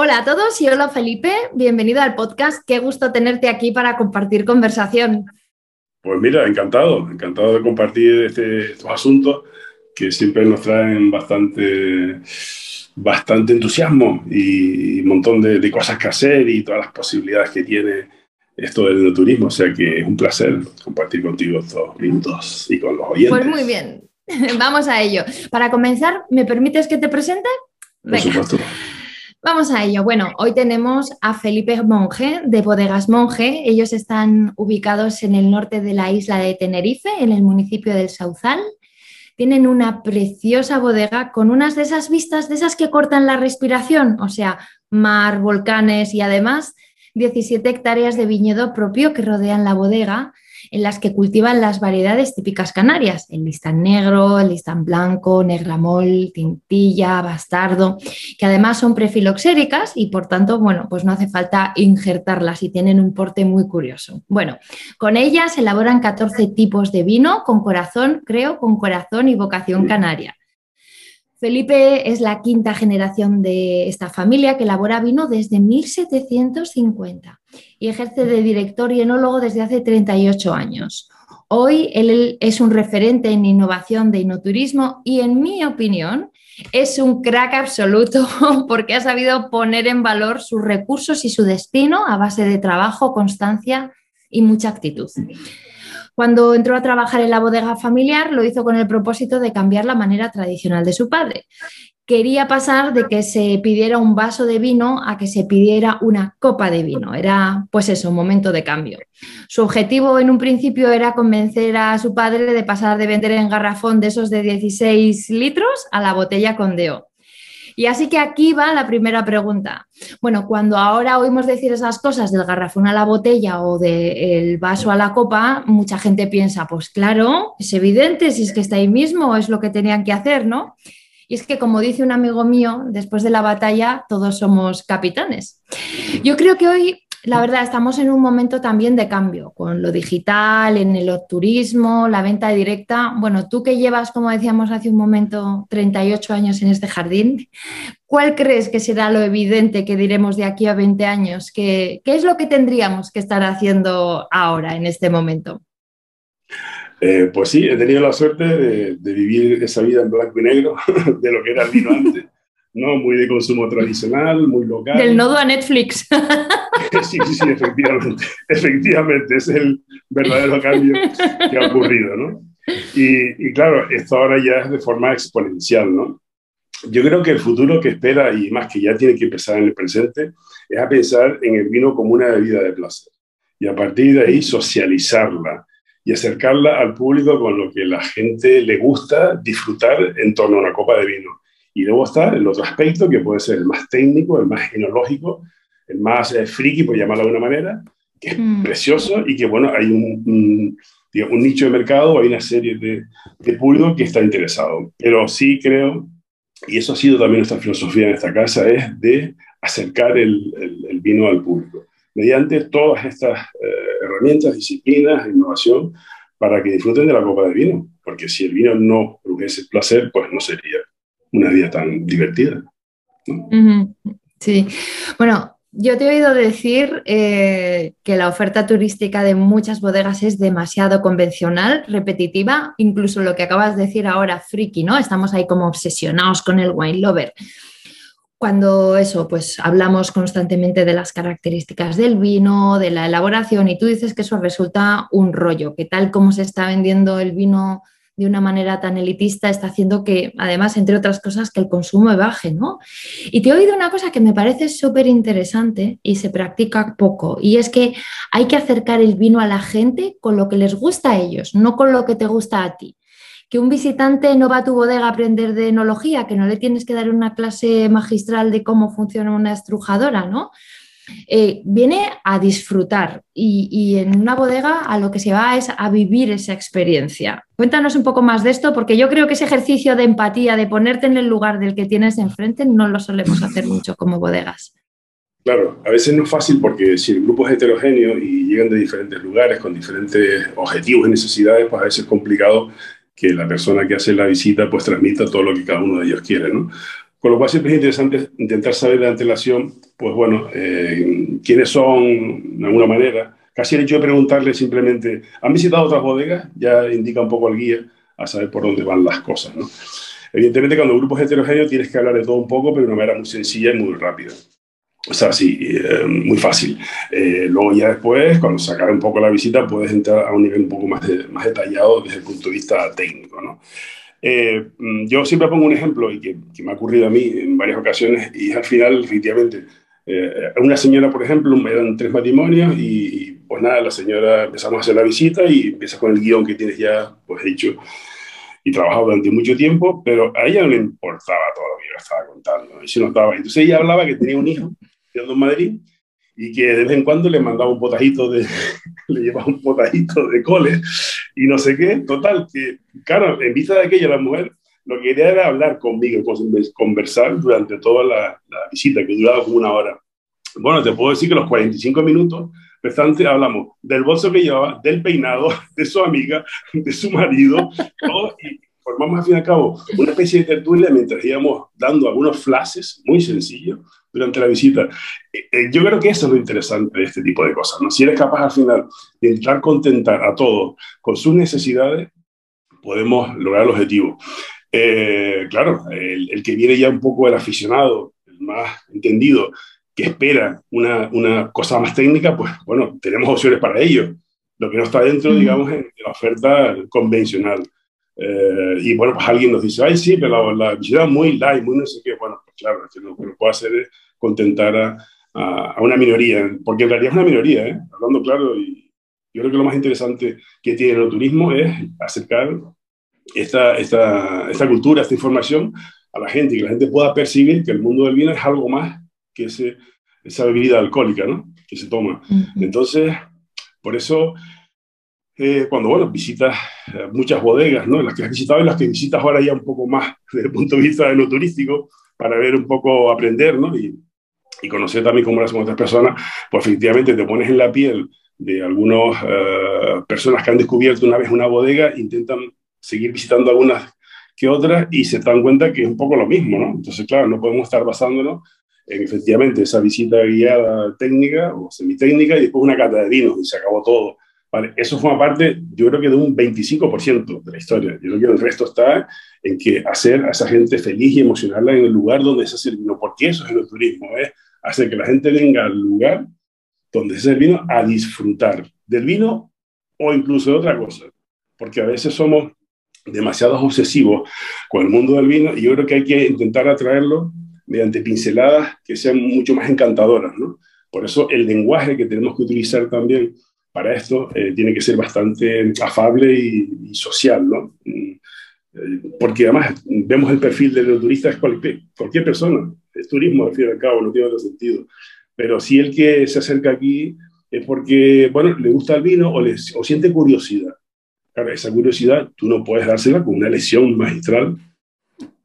Hola a todos y hola Felipe, bienvenido al podcast. Qué gusto tenerte aquí para compartir conversación. Pues mira, encantado, encantado de compartir este, estos asuntos que siempre nos traen bastante, bastante entusiasmo y un montón de, cosas que hacer y todas las posibilidades que tiene esto del turismo. O sea que es un placer compartir contigo estos minutos y con los oyentes. Pues muy bien, vamos a ello. Para comenzar, ¿me permites que te presente? Por supuesto. Vamos a ello. Bueno, hoy tenemos a Felipe Monge de Bodegas Monge. Ellos están ubicados en el norte de la isla de Tenerife, en el municipio del Sauzal. Tienen una preciosa bodega con unas de esas vistas, de esas que cortan la respiración, o sea, mar, volcanes y además 17 hectáreas de viñedo propio que rodean la bodega en las que cultivan las variedades típicas canarias, el listán negro, el listán blanco, negramol, tintilla, bastardo, que además son prefiloxéricas y por tanto, bueno, pues no hace falta injertarlas y tienen un porte muy curioso. Bueno, con ellas elaboran 14 tipos de vino con corazón, creo, con corazón y vocación canaria. Felipe es la quinta generación de esta familia que elabora vino desde 1750 y ejerce de director y enólogo desde hace 38 años. Hoy él es un referente en innovación de inoturismo y en mi opinión es un crack absoluto porque ha sabido poner en valor sus recursos y su destino a base de trabajo, constancia y mucha actitud. Cuando entró a trabajar en la bodega familiar, lo hizo con el propósito de cambiar la manera tradicional de su padre. Quería pasar de que se pidiera un vaso de vino a que se pidiera una copa de vino. Era, pues eso, un momento de cambio. Su objetivo en un principio era convencer a su padre de pasar de vender en garrafón de esos de 16 litros a la botella con deo. Y así que aquí va la primera pregunta. Bueno, cuando ahora oímos decir esas cosas del garrafón a la botella o del vaso a la copa, mucha gente piensa, pues claro, es evidente, si es que está ahí mismo, es lo que tenían que hacer, ¿no? Y es que, como dice un amigo mío, después de la batalla todos somos capitanes. Yo creo que hoy la verdad, estamos en un momento también de cambio con lo digital, en el turismo, la venta directa. Bueno, tú que llevas, como decíamos hace un momento, 38 años en este jardín, ¿cuál crees que será lo evidente que diremos de aquí a 20 años? ¿Qué, es lo que tendríamos que estar haciendo ahora, en este momento? Eh, pues sí, he tenido la suerte de, de, vivir esa vida en blanco y negro, de lo que era el vino antes. ¿No? Muy de consumo tradicional, muy local. Del nodo a Netflix. Sí, sí, sí, efectivamente. Efectivamente, es el verdadero cambio que ha ocurrido, ¿no? Y, y, claro, esto ahora ya es de forma exponencial, ¿no? Yo creo que el futuro que espera, y más que ya tiene que empezar en el presente, es a pensar en el vino como una bebida de placer. Y a partir de ahí socializarla y acercarla al público con lo que la gente le gusta disfrutar en torno a una copa de vino y luego está el otro aspecto, que puede ser el más técnico, el más enológico, el más eh, friki, por llamarlo de alguna manera, que es mm. precioso y que, bueno, hay un, un, un, nicho de mercado, hay una serie de, de público que está interesado. Pero sí creo, y eso ha sido también nuestra filosofía en esta casa, es de acercar el, el, vino al público, mediante todas estas eh, herramientas, disciplinas, innovación, para que disfruten de la copa de vino. Porque si el vino no produce placer, pues no sería una vida tan divertida. Sí, bueno, yo te he oído decir eh, que la oferta turística de muchas bodegas es demasiado convencional, repetitiva, incluso lo que acabas de decir ahora, friki, ¿no? Estamos ahí como obsesionados con el wine lover. Cuando eso, pues hablamos constantemente de las características del vino, de la elaboración, y tú dices que eso resulta un rollo, que tal como se está vendiendo el vino de una manera tan elitista está haciendo que, además, entre otras cosas, que el consumo baje, ¿no? Y te he oído una cosa que me parece súper interesante y se practica poco, y es que hay que acercar el vino a la gente con lo que les gusta a ellos, no con lo que te gusta a ti. que un visitante no va a tu bodega a aprender de enología, que no le tienes que dar una clase magistral de cómo funciona una estrujadora, ¿no? Eh, viene a disfrutar y, en una bodega a lo que se va es a vivir esa experiencia. Cuéntanos un poco más de esto, porque yo creo que ese ejercicio de empatía, de ponerte en el lugar del que tienes enfrente, no lo solemos hacer mucho como bodegas. Claro, a veces no es fácil porque si el grupo es heterogéneo y llegan de diferentes lugares con diferentes objetivos y necesidades, pues a veces es complicado que la persona que hace la visita pues transmita todo lo que cada uno de ellos quiere, ¿no? Con lo cual siempre es interesante intentar saber de antelación, pues bueno, eh, quiénes son de alguna manera. Casi el hecho de preguntarle simplemente, ¿han visitado otras bodegas? Ya indica un poco al guía a saber por dónde van las cosas, ¿no? Evidentemente, cuando el grupo es heterogéneo tienes que hablar de todo un poco, pero de una manera muy sencilla y muy rápida. O sea, sí, eh, muy fácil. Eh, luego ya después, cuando se acabe un poco la visita, puedes entrar a un nivel un poco más, más detallado desde el punto de vista técnico, ¿no? Eh, mm, yo siempre pongo un ejemplo y que, me ha ocurrido a mí en varias ocasiones y al final, efectivamente, eh, una señora, por ejemplo, eran tres matrimonios y, pues nada, la señora empezamos a hacer la visita y empieza con el guion que tienes ya pues hecho y trabajado durante mucho tiempo, pero a ella no le importaba todo lo que yo estaba contando, y se notaba. Entonces ella hablaba que tenía un hijo, en Madrid, y que de vez en cuando le mandaba un potajito de, le llevaba un potajito de cole y no sé qué. Total, que, claro, en vista de aquello, la mujer lo que quería era hablar conmigo, conversar durante toda la, visita, que duraba como una hora. Bueno, te puedo decir que los 45 minutos restantes hablamos del bolso que llevaba, del peinado, de su amiga, de su marido, todo, y formamos al fin y al cabo una especie de tertulia mientras íbamos dando algunos flashes muy sencillos durante la visita. Eh, eh, yo creo que eso es lo interesante de este tipo de cosas, ¿no? Si eres capaz al final de intentar contentar a todos con sus necesidades, podemos lograr el objetivo. Eh, claro, el, que viene ya un poco el aficionado, el más entendido, que espera una, una cosa más técnica, pues bueno, tenemos opciones para ello. Lo que no está dentro, digamos, en la oferta convencional. Y bueno, pues alguien nos dice, ay, sí, pero la, visita muy light, muy no sé qué. Bueno, pues claro, lo que puedo hacer es contentar a, a, una minoría, porque en realidad es una minoría, ¿eh? hablando claro, y yo creo que lo más interesante que tiene el turismo es acercar esta, esta, esta cultura, esta información a la gente, y que la gente pueda percibir que el mundo del vino es algo más que ese, esa bebida alcohólica ¿no? que se toma. Entonces, por eso, eh, cuando bueno, visitas eh, muchas bodegas, ¿no? las que has visitado y las que visitas ahora ya un poco más desde el punto de vista de lo turístico, para ver un poco, aprender, ¿no? Y, y conocer también cómo las otras personas, pues efectivamente te pones en la piel de algunas eh, personas que han descubierto una vez una bodega, intentan seguir visitando algunas que otras y se dan cuenta que es un poco lo mismo, ¿no? Entonces, claro, no podemos estar basándonos en efectivamente esa visita guiada técnica o semitécnica y después una cata de vinos y se acabó todo. Vale, eso forma parte, yo creo que de un 25% de la historia. Yo creo que el resto está en que hacer a esa gente feliz y emocionarla en el lugar donde se hace el vino, porque eso es el turismo, es hacer que la gente venga al lugar donde se hace el vino a disfrutar del vino o incluso de otra cosa, porque a veces somos demasiado obsesivos con el mundo del vino y yo creo que hay que intentar atraerlo mediante pinceladas que sean mucho más encantadoras, ¿no? Por eso el lenguaje que tenemos que utilizar también para esto eh, tiene que ser bastante afable y, social, ¿no? Mm, eh, porque además vemos el perfil del turista es cualquier, cualquier persona, es turismo al fin y al cabo, no tiene otro sentido. Pero si el que se acerca aquí es porque, bueno, le gusta el vino o, o siente curiosidad. Claro, esa curiosidad tú no puedes dársela con una lesión magistral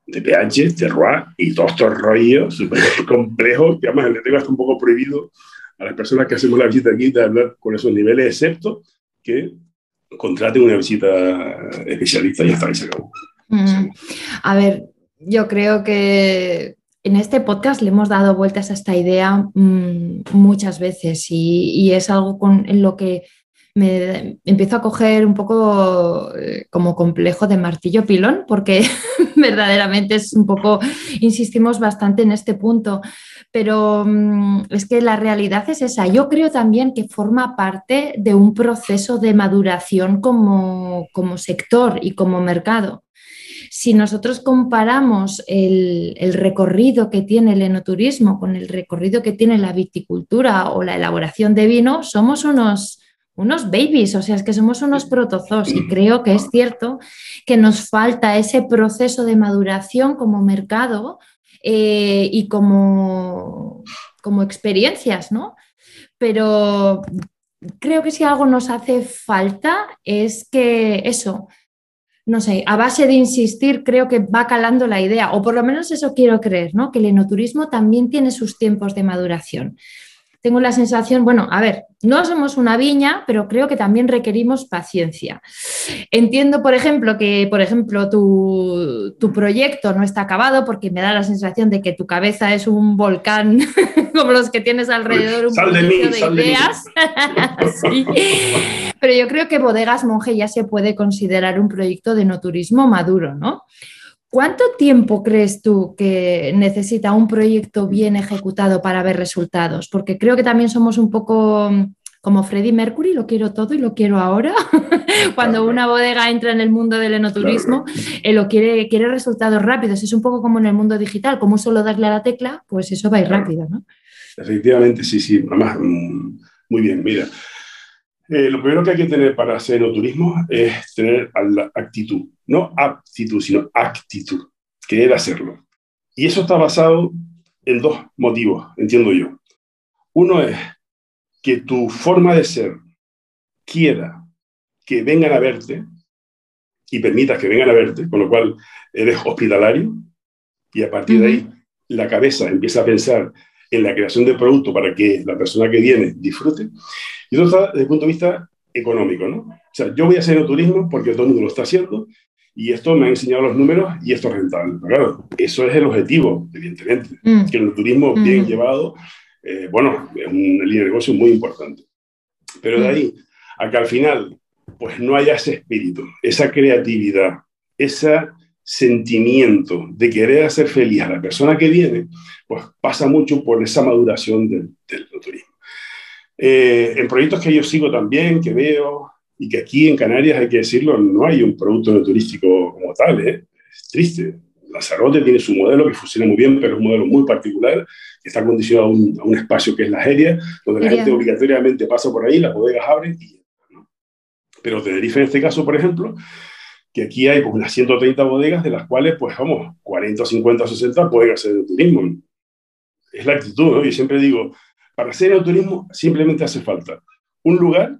de pH, terroir y todo estos rollos súper complejos, que además el tengo hasta un poco prohibido a las personas que hacemos la visita aquí de hablar con esos niveles, excepto que contraten una visita especialista y está, y se acabó. Mm. A ver, yo creo que en este podcast le hemos dado vueltas a esta idea mm, muchas veces y, es algo con, en lo que me empiezo a coger un poco eh, como complejo de martillo pilón, porque verdaderamente es un poco, insistimos bastante en este punto, pero mm, es que la realidad es esa. Yo creo también que forma parte de un proceso de maduración como, como sector y como mercado. Si nosotros comparamos el, el, recorrido que tiene el enoturismo con el recorrido que tiene la viticultura o la elaboración de vino, somos unos unos babies, o sea, es que somos unos protozoos y creo que es cierto que nos falta ese proceso de maduración como mercado eh, y como, como experiencias, ¿no? Pero creo que si algo nos hace falta es que eso, no sé, a base de insistir, creo que va calando la idea, o por lo menos eso quiero creer, ¿no? Que el enoturismo también tiene sus tiempos de maduración tengo la sensación, bueno, a ver, no somos una viña, pero creo que también requerimos paciencia. Entiendo, por ejemplo, que, por ejemplo, tu, proyecto no está acabado porque me da la sensación de que tu cabeza es un volcán como los que tienes alrededor, un sal de, mí, de ideas. Pero yo creo que Bodegas Monje ya se puede considerar un proyecto de no turismo maduro, ¿no? ¿Cuánto tiempo crees tú que necesita un proyecto bien ejecutado para ver resultados? Porque creo que también somos un poco mm, como Freddie Mercury, lo quiero todo y lo quiero ahora. Cuando una bodega entra en el mundo del enoturismo, eh, lo quiere, quiere resultados rápidos. Es un poco como en el mundo digital, como solo darle a la tecla, pues eso va a ir rápido, ¿no? Efectivamente, sí, sí. Además, mm, muy bien, mira. Eh, lo primero que hay que tener para hacer enoturismo es tener la actitud, no aptitud, sino actitud, querer hacerlo. Y eso está basado en dos motivos, entiendo yo. Uno es que tu forma de ser quiera que vengan a verte y permitas que vengan a verte, con lo cual eres hospitalario y a partir de ahí la cabeza empieza a pensar en la creación de producto para que la persona que viene disfrute. Y eso está desde el punto de vista económico, ¿no? O sea, yo voy a hacer el turismo porque todo el mundo lo está haciendo y esto me ha enseñado los números y esto es rentable. claro, eso es el objetivo, evidentemente. Mm. Que el turismo mm. bien llevado, eh, bueno, es un línea de negocio muy importante. Pero de mm. ahí a que al final, pues no haya ese espíritu, esa creatividad, ese sentimiento de querer hacer feliz a la persona que viene, pues pasa mucho por esa maduración del, del turismo. Eh, en proyectos que yo sigo también, que veo, y que aquí en Canarias, hay que decirlo, no hay un producto turístico como tal, ¿eh? es triste. Lanzarote tiene su modelo que funciona muy bien, pero es un modelo muy particular, que está condicionado a un, espacio que es la Jeria, donde la gente obligatoriamente pasa por ahí, las bodegas abren y ¿no? Pero Tenerife en este caso, por ejemplo, que aquí hay unas 130 bodegas, de las cuales, pues vamos, 40, 50, 60 pueden hacer de turismo. Es la actitud, ¿no? Yo siempre digo, para hacer el turismo simplemente hace falta un lugar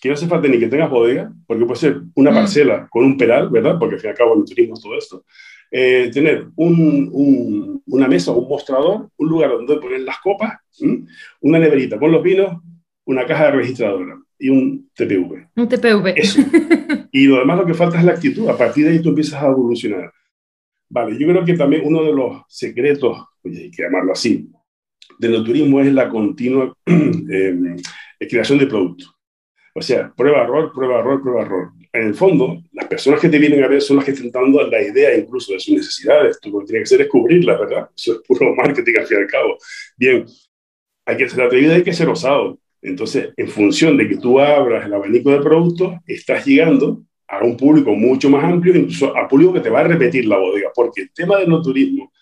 que no hace falta ni que tengas bodega, porque puede ser una mm. parcela con un pedal, ¿verdad? Porque al fin y al cabo el turismo es todo esto. Eh, tener un, una mesa un mostrador, un lugar donde poner las copas, una neverita con los vinos, una caja de registradora y un TPV. Un TPV. Eso. Y lo demás lo que falta es la actitud. A partir de ahí tú empiezas a evolucionar. Vale, yo creo que también uno de los secretos, oye, hay que llamarlo así, del turismo es la continua eh, creación de productos. O sea, prueba, error, prueba, error, prueba, error. En el fondo, las personas que te vienen a ver son las que están dando la idea incluso de sus necesidades. Tú lo que tienes que hacer es cubrirlas, ¿verdad? Eso es puro marketing al fin y al cabo. Bien, hay que ser atrevido, hay que ser osado. Entonces, en función de que tú abras el abanico de productos, estás llegando a un público mucho más amplio, incluso a público que te va a repetir la bodega. Porque el tema del no turismo,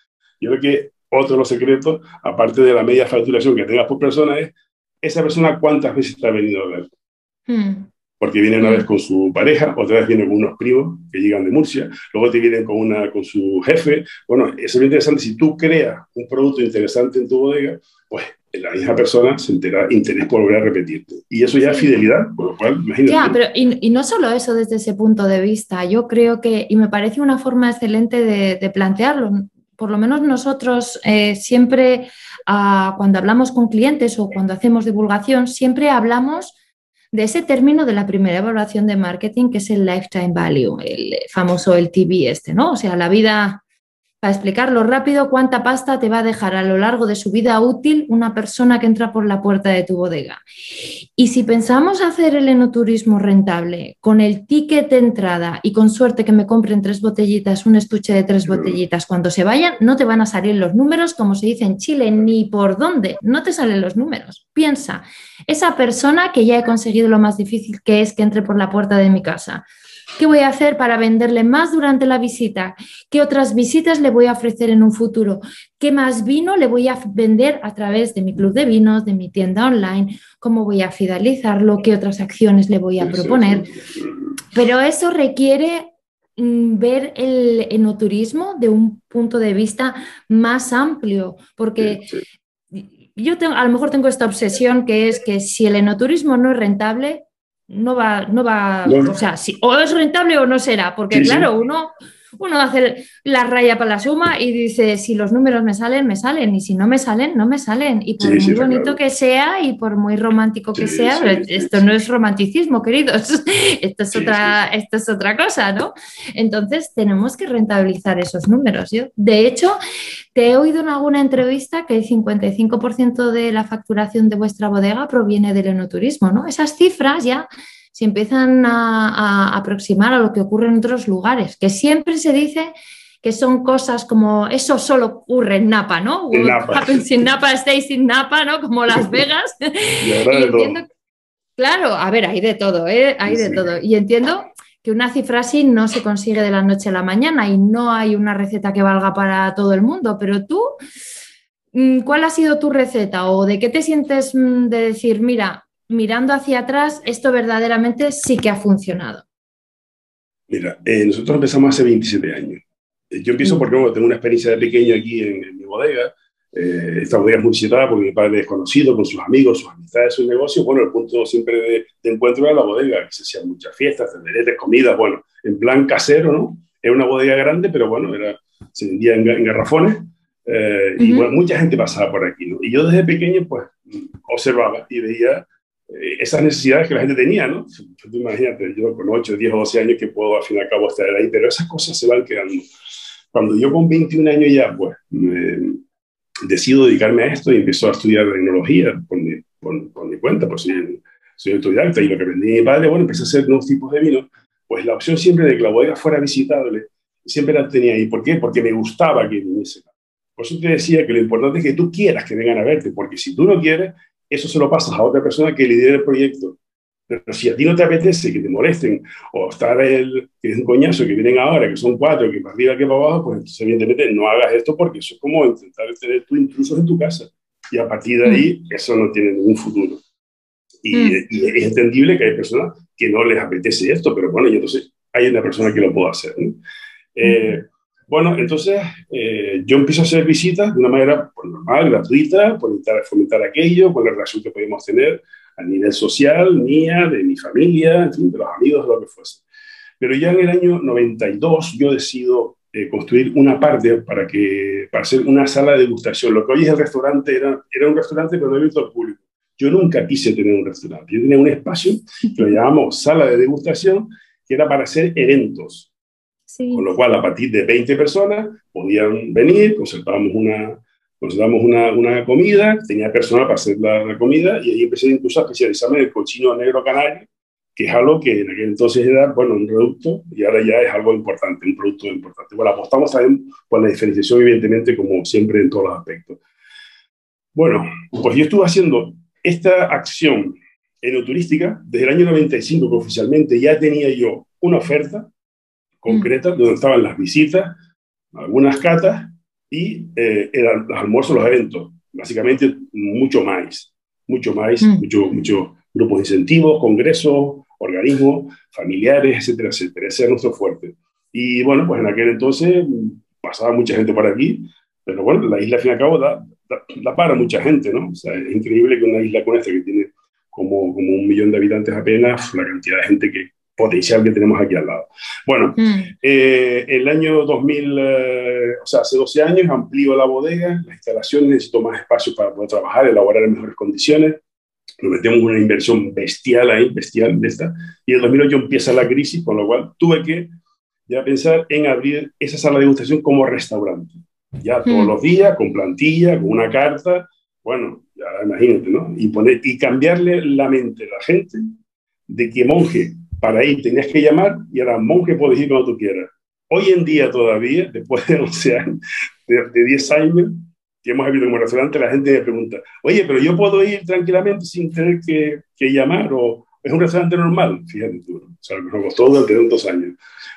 yo creo que otro de los secretos, aparte de la media facturación que tengas por persona, es esa persona cuántas veces te ha venido a ver. Hmm. Porque viene una vez con su pareja, otra vez viene con unos primos que llegan de Murcia, luego te vienen con, una, con su jefe. Bueno, eso es muy interesante. Si tú creas un producto interesante en tu bodega, pues la misma persona se entera interés por volver a repetirte. Y eso ya es fidelidad, por lo cual, imagínate. Ya, pero y, no solo eso desde ese punto de vista, yo creo que, y me parece una forma excelente de, de plantearlo, por lo menos nosotros eh, siempre, ah, cuando hablamos con clientes o cuando hacemos divulgación, siempre hablamos de ese término de la primera evaluación de marketing, que es el lifetime value, el famoso el TV este, ¿no? O sea, la vida para explicarlo rápido, ¿cuánta pasta te va a dejar a lo largo de su vida útil una persona que entra por la puerta de tu bodega? Y si pensamos hacer el enoturismo rentable con el ticket de entrada y con suerte que me compren tres botellitas, un estuche de tres botellitas, cuando se vayan, no te van a salir los números, como se dice en Chile, ni por dónde, no te salen los números. Piensa, esa persona que ya he conseguido lo más difícil que es que entre por la puerta de mi casa ¿Qué voy a hacer para venderle más durante la visita? ¿Qué otras visitas le voy a ofrecer en un futuro? ¿Qué más vino le voy a vender a través de mi club de vinos, de mi tienda online? ¿Cómo voy a fidelizarlo? ¿Qué otras acciones le voy a proponer? Pero eso requiere mm, ver el enoturismo de un punto de vista más amplio, porque yo tengo, a lo mejor tengo esta obsesión que es que si el enoturismo no es rentable, no va, no va, o sea, si, o es rentable o no será, porque claro, uno uno hace la raya para la suma y dice, si los números me salen, me salen, y si no me salen, no me salen. Y por muy bonito que sea y por muy romántico que sea, esto no es romanticismo, queridos, esto es, otra, esto es otra cosa, ¿no? Entonces tenemos que rentabilizar esos números. Yo, de hecho, te he oído en alguna entrevista que el 55% de la facturación de vuestra bodega proviene del enoturismo, ¿no? Esas cifras ya se empiezan a, aproximar a lo que ocurre en otros lugares, que siempre se dice que son cosas como eso solo ocurre en Napa, ¿no? En Napa. in Napa, stays in Napa, ¿no? Como Las Vegas. y, entiendo, claro, a ver, hay de todo, ¿eh? Hay de todo. Y entiendo que una cifra así no se consigue de la noche a la mañana y no hay una receta que valga para todo el mundo, pero tú, mm, ¿cuál ha sido tu receta o de qué te sientes mm, de decir, mira, mirando hacia atrás, esto verdaderamente sí que ha funcionado? Mira, eh, nosotros empezamos hace 27 años. Eh, yo empiezo mm. porque tengo una experiencia de pequeño aquí en, mi bodega. Eh, esta bodega es muy citada porque mi padre es conocido con sus amigos, sus amistades, sus negocios. Bueno, el punto siempre de, encuentro era la bodega, que se hacían muchas fiestas, tenderetes, comidas, bueno, en plan casero, ¿no? Era una bodega grande, pero bueno, era, se vendía en, garrafones. Y bueno, mucha gente pasaba por aquí, ¿no? Y yo desde pequeño, pues, observaba y veía eh, esas necesidades que la gente tenía, ¿no? imagínate, yo con 8, 10 o 12 años que puedo al fin y al cabo estar ahí, pero esas cosas se van quedando. Cuando yo con 21 años ya, pues, decido dedicarme a esto y empiezo a estudiar tecnología por mi, por, mi cuenta, por si soy autodidacta y lo que aprendí mi padre, bueno, empecé a hacer nuevos tipos de vino, pues la opción siempre de que la bodega fuera visitable, siempre la tenía ahí. ¿Por qué? Porque me gustaba que viniese. Por eso te decía que lo importante es que tú quieras que vengan a verte, porque si tú no quieres, eso se lo pasas a otra persona que lidera el proyecto. Pero si a ti no te apetece que te molesten o estar el que es un coñazo que vienen ahora, que son cuatro, que para arriba, que para abajo, pues entonces evidentemente no hagas esto porque eso es como intentar tener tus intrusos en tu casa. Y a partir de ahí, mm. eso no tiene ningún futuro. Y, mm. es entendible que hay personas que no les apetece esto, pero bueno, y entonces hay una persona que lo puede hacer. Eh, mm. Bueno, entonces eh, yo empiezo a hacer visitas de una manera pues, normal, gratuita, por intentar fomentar aquello, con la relación que podemos tener a nivel social, mía, de mi familia, en fin, de los amigos, de lo que fuese. Pero ya en el año 92 yo decido eh, construir una parte para, que, para hacer una sala de degustación. Lo que hoy es el restaurante era, era un restaurante, pero no abierto al público. Yo nunca quise tener un restaurante. Yo tenía un espacio que lo llamamos sala de degustación, que era para hacer eventos con lo cual, a partir de 20 personas podían venir, concertábamos una, concertamos una, una comida, tenía personal para hacer la, comida y ahí empecé incluso a especializarme en el cochino negro canario, que es algo que en aquel entonces era, bueno, un producto y ahora ya es algo importante, un producto importante. Bueno, apostamos también por la diferenciación, evidentemente, como siempre en todos los aspectos. Bueno, pues yo estuve haciendo esta acción enoturística desde el año 95, que oficialmente ya tenía yo una oferta concreta, donde estaban las visitas, algunas catas y eh, eran los almuerzos, los eventos. Básicamente, mucho más, mucho más, mm. muchos mucho grupos de incentivos, congresos, organismos, familiares, etcétera, etcétera. Ese era nuestro fuerte. Y bueno, pues en aquel entonces pasaba mucha gente por aquí, pero bueno, la isla al fin y al cabo da, da, para mucha gente, ¿no? O sea, es increíble que una isla con esta que tiene como, como un millón de habitantes apenas, la cantidad de gente que, potencial que tenemos aquí al lado. Bueno, mm. eh, el año 2000, eh, o sea, hace 12 años, amplío la bodega, la instalación, necesito más espacio para poder trabajar, elaborar en mejores condiciones. Nos metemos una inversión bestial ahí, bestial de esta. Y en 2008 empieza la crisis, con lo cual tuve que ya pensar en abrir esa sala de degustación como restaurante. Ya todos mm. los días, con plantilla, con una carta. Bueno, ya imagínate, ¿no? Y, poner, y cambiarle la mente a la gente de que monje para ir tenías que llamar y ahora monje puedes ir cuando tú quieras. Hoy en día todavía, después de 11 años, de, 10 años que hemos abierto como restaurante, la gente me pregunta, oye, pero yo puedo ir tranquilamente sin tener que, que llamar o Es un restaurante normal, fíjate tú. O sea, nos costó durante tantos años.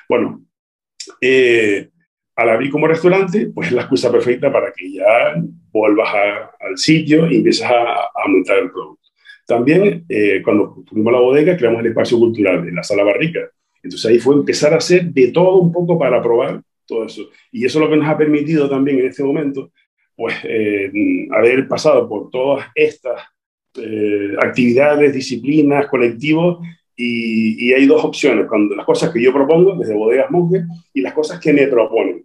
Bueno, eh, al abrir como restaurante, pues es la excusa perfecta para que ya vuelvas al sitio y empieces a, montar el producto. También, eh, cuando tuvimos la bodega, creamos el espacio cultural en la sala barrica. Entonces ahí fue empezar a hacer de todo un poco para probar todo eso. Y eso es lo que nos ha permitido también en este momento, pues, eh, haber pasado por todas estas eh, actividades, disciplinas, colectivos, y, hay dos opciones, cuando, las cosas que yo propongo desde Bodegas Monge y las cosas que me proponen.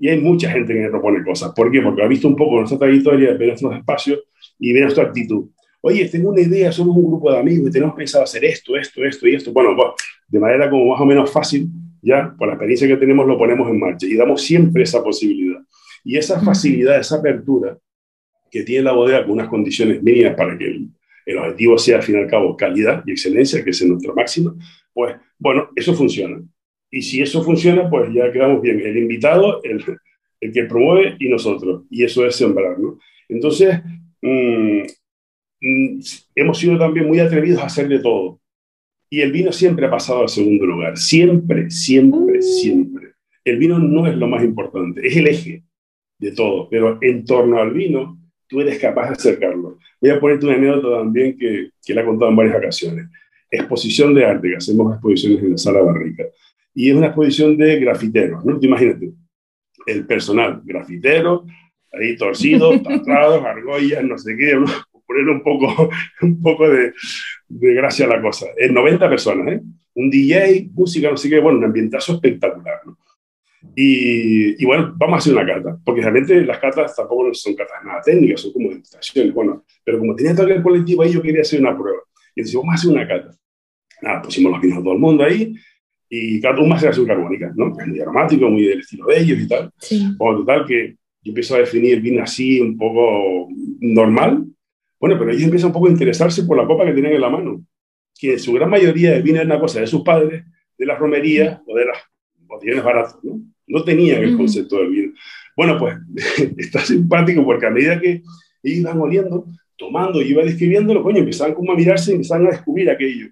Y hay mucha gente que me propone cosas. ¿Por qué? Porque ha visto un poco nuestra trayectoria, ve nuestros espacios y ve nuestra actitud. Oye, tengo una idea, somos un grupo de amigos y tenemos pensado hacer esto, esto, esto y esto. Bueno, pues, de manera como más o menos fácil, ya, por la experiencia que tenemos, lo ponemos en marcha y damos siempre esa posibilidad. Y esa facilidad, esa apertura que tiene la bodega con unas condiciones mínimas para que el, el objetivo sea, al fin y al cabo, calidad y excelencia, que es nuestra máxima, pues bueno, eso funciona. Y si eso funciona, pues ya quedamos bien. El invitado, el, el que promueve y nosotros. Y eso es sembrar, ¿no? Entonces, mm, mm, hemos sido también muy atrevidos a hacer de todo. Y el vino siempre ha pasado al segundo lugar. Siempre, siempre, uh. siempre. El vino no es lo más importante, es el eje de todo. Pero en torno al vino, tú eres capaz de acercarlo. Voy a ponerte una anécdota también que, que la he contado en varias ocasiones. Exposición de arte, que hacemos exposiciones en la sala barrica. Y es una exposición de grafiteros, ¿no? Imagínate, el personal, grafitero, ahí torcido, tatuados, argollas, no sé qué, ¿no? Ponerle un poco, un poco de, de gracia a la cosa. En 90 personas, ¿eh? Un DJ, música, no sé qué, bueno, un ambientazo espectacular, ¿no? Y, y, bueno, vamos a hacer una cata, porque realmente las catas tampoco son catas nada técnicas, son como degustaciones, bueno, pero como tenía todo el colectivo ahí, yo quería hacer una prueba. Y entonces, vamos a hacer una cata. Nada, pusimos los vinos a todo el mundo ahí, y cada una maceración carbónica, ¿no? Es muy aromático, muy del estilo de ellos y tal. Sí. O total que yo empiezo a definir vino así, un poco normal. Bueno, pero ellos empiezan un poco a interesarse por la copa que tienen en la mano. Que en su gran mayoría el vino es una cosa de sus padres, de las romerías o de las botellones baratos, ¿no? No tenían el concepto del vino. Bueno, pues está simpático porque a medida que ellos iban oliendo, tomando y iba describiéndolo, coño, empezaban como a mirarse y empezaban a descubrir aquello.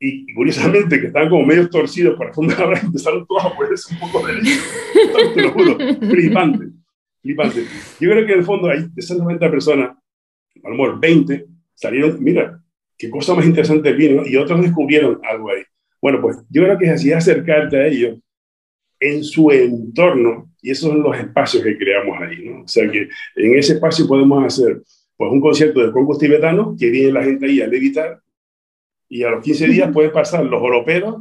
Y, curiosamente, que estaban como medio torcidos para fondo de la empezaron todos a ponerse un poco de leche. Te lo juro, flipante, flipante. Yo creo que en el fondo hay de esas 90 personas, a lo mejor 20, salieron, mira, qué cosa más interesante vino, y otros descubrieron algo ahí. Bueno, pues yo creo que es así acercarte a ellos en su entorno, y esos son los espacios que creamos ahí, ¿no? O sea que en ese espacio podemos hacer pues un concierto de concos tibetanos, que viene la gente ahí a levitar, y a los 15 días pueden pasar los europeos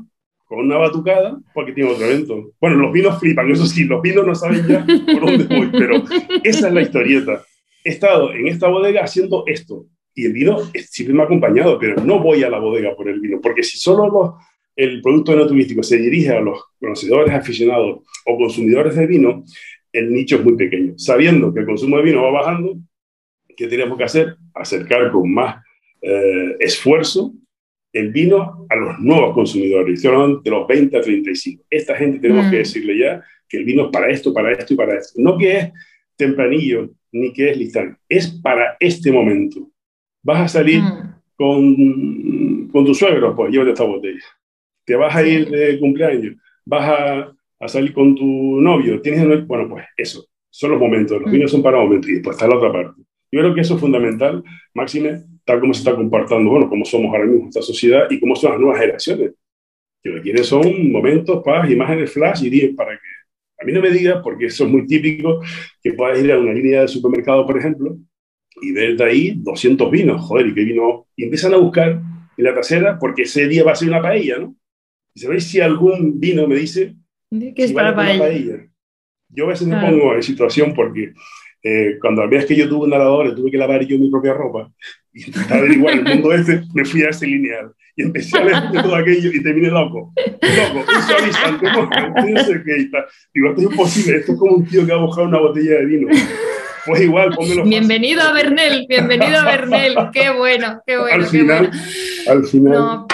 con una batucada porque tiene otro evento. Bueno, los vinos flipan, eso sí, los vinos no saben ya por dónde voy, pero esa es la historieta. He estado en esta bodega haciendo esto y el vino siempre me ha acompañado, pero no voy a la bodega por el vino, porque si solo los, el producto no turístico se dirige a los conocedores aficionados o consumidores de vino, el nicho es muy pequeño. Sabiendo que el consumo de vino va bajando, ¿qué tenemos que hacer? Acercar con más eh, esfuerzo el vino a los nuevos consumidores, de los 20 a 35. Esta gente tenemos que mm. decirle ya que el vino es para esto, para esto y para esto. No que es tempranillo ni que es listán, es para este momento. Vas a salir mm. con, con tu suegro, pues llévate esta botella. Te vas a ir de cumpleaños, vas a, a salir con tu novio, tienes bueno, pues eso, son los momentos, los mm. vinos son para momentos y después está la otra parte. Yo creo que eso es fundamental, Máxime, tal como se está compartiendo, bueno, cómo somos ahora mismo esta sociedad y cómo son las nuevas generaciones, que lo que quieren son momentos, paz, imágenes flash y 10 para que a mí no me digas, porque eso es muy típico, que puedas ir a una línea de supermercado, por ejemplo, y ver de ahí 200 vinos, joder, y qué vino, y empiezan a buscar en la trasera, porque ese día va a ser una paella, ¿no? Y sabéis si algún vino me dice que es para paella? Yo a veces me pongo en situación porque eh, cuando la vez que yo tuve un lavadora, tuve que lavar yo mi propia ropa y intentar averiguar el mundo este, me fui a ese lineal y empecé a leer todo aquello y terminé loco. Loco, qué. Digo, esto es imposible, esto es como un tío que ha buscado una botella de vino. Pues igual, pónmelo Bienvenido a Bernel, bienvenido a Bernel, qué bueno, qué bueno. Al final, al final.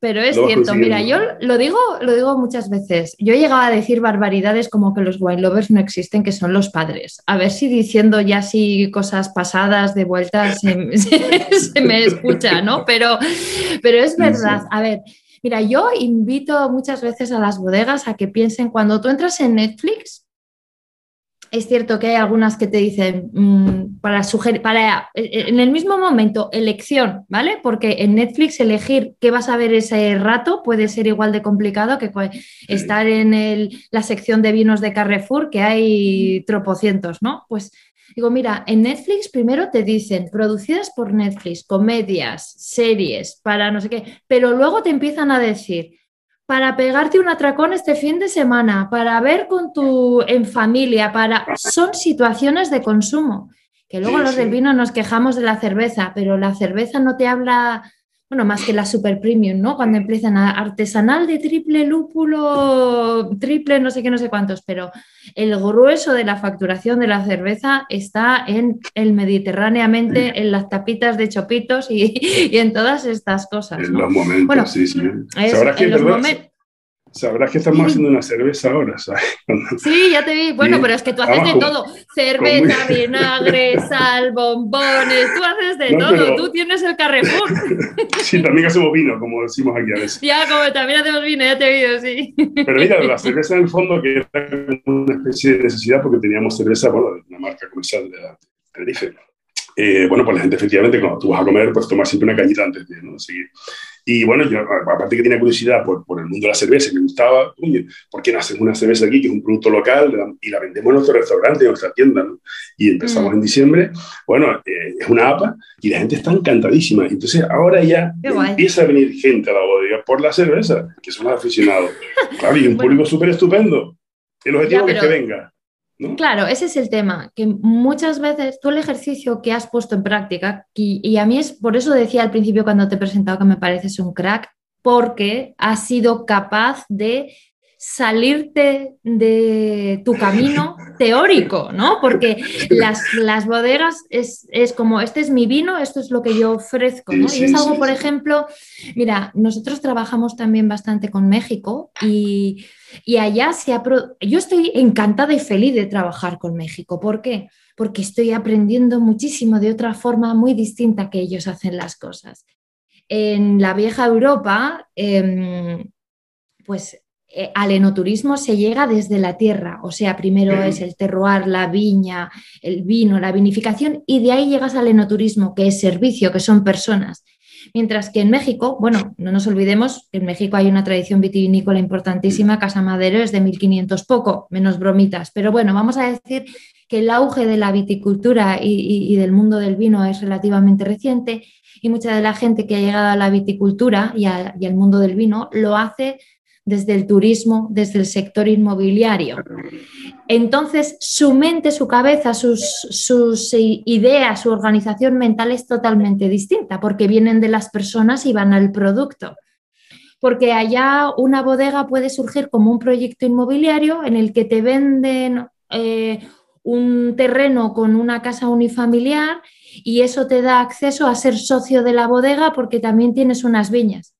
Pero es cierto, mira, yo lo digo, lo digo muchas veces. Yo he llegado a decir barbaridades como que los wine lovers no existen, que son los padres. A ver si diciendo ya así cosas pasadas de vuelta se, me escucha, ¿no? Pero, pero es verdad. A ver, mira, yo invito muchas veces a las bodegas a que piensen cuando tú entras en Netflix, es cierto que hay algunas que te dicen mm, para sugerir, para eh, eh, en el mismo momento, elección, ¿vale? Porque en Netflix elegir qué vas a ver ese rato puede ser igual de complicado que estar en la sección de vinos de Carrefour, que hay tropocientos, ¿no? Pues digo, mira, en Netflix primero te dicen producidas por Netflix, comedias, series, para no sé qué, pero luego te empiezan a decir para pegarte un atracón este fin de semana, para ver con tu en familia, para son situaciones de consumo. Que luego los del vino nos quejamos de la cerveza, pero la cerveza no te habla bueno, más que la super premium, ¿no? Cuando empiezan a artesanal de triple lúpulo, triple no sé qué, no sé cuántos, pero el grueso de la facturación de la cerveza está en el mediterráneamente, en las tapitas de chopitos y, en todas estas cosas. En los momentos, sí, sí. en los momentos Sabrás que estamos haciendo una cerveza ahora, ¿sabes? Sí, ya te vi. Bueno, pero es que tú haces de todo. Cerveza, vinagre, sal, bombones. Tú haces de todo. Tú tienes el Carrefour. sí, también hacemos vino, como decimos aquí a veces. Ya, como también hacemos vino, ya te he oído, sí. Pero mira, la cerveza en el fondo que era una especie de necesidad porque teníamos cerveza, bueno, de una marca comercial de Tenerife. Eh, bueno, pues la gente efectivamente cuando tú vas a comer, pues tomas siempre una cañita antes de ¿no? seguir. Y bueno, yo aparte que tenía curiosidad por, por, el mundo de la cerveza, me gustaba, ¿por qué no hacemos una cerveza aquí, que es un producto local, y la vendemos en nuestro restaurante, en nuestra tienda? ¿no? Y empezamos mm. en diciembre. Bueno, eh, es una APA y la gente está encantadísima. Entonces ahora ya empieza a venir gente a la bodega por la cerveza, que son aficionados. Claro, y un público súper estupendo. El objetivo es que venga. Claro, ese es el tema, que muchas veces tú el ejercicio que has puesto en práctica, y, a mí es por eso decía al principio cuando te he presentado que me pareces un crack, porque has sido capaz de salirte de tu camino teórico, ¿no? Porque las, las bodegas es, como, este es mi vino, esto es lo que yo ofrezco, ¿no? y es algo, por ejemplo, mira, nosotros trabajamos también bastante con México y y allá se ha... Yo estoy encantada y feliz de trabajar con México. ¿Por qué? Porque estoy aprendiendo muchísimo de otra forma muy distinta que ellos hacen las cosas. En la vieja Europa, em, pues eh, al enoturismo se llega desde la tierra, o sea, primero es el terroir, la viña, el vino, la vinificación, y de ahí llegas al enoturismo, que es servicio, que son personas. Mientras que en México, bueno, no nos olvidemos que en México hay una tradición vitivinícola importantísima, Casa Madero es de 1500 poco, menos bromitas, pero bueno, vamos a decir que el auge de la viticultura y, del mundo del vino es relativamente reciente y mucha de la gente que ha llegado a la viticultura y, y al mundo del vino lo hace desde el turismo, desde el sector inmobiliario. Entonces, su mente, su cabeza, sus, sus, ideas, su organización mental es totalmente distinta porque vienen de las personas y van al producto. Porque allá una bodega puede surgir como un proyecto inmobiliario en el que te venden eh, un terreno con una casa unifamiliar y eso te da acceso a ser socio de la bodega porque también tienes unas viñas.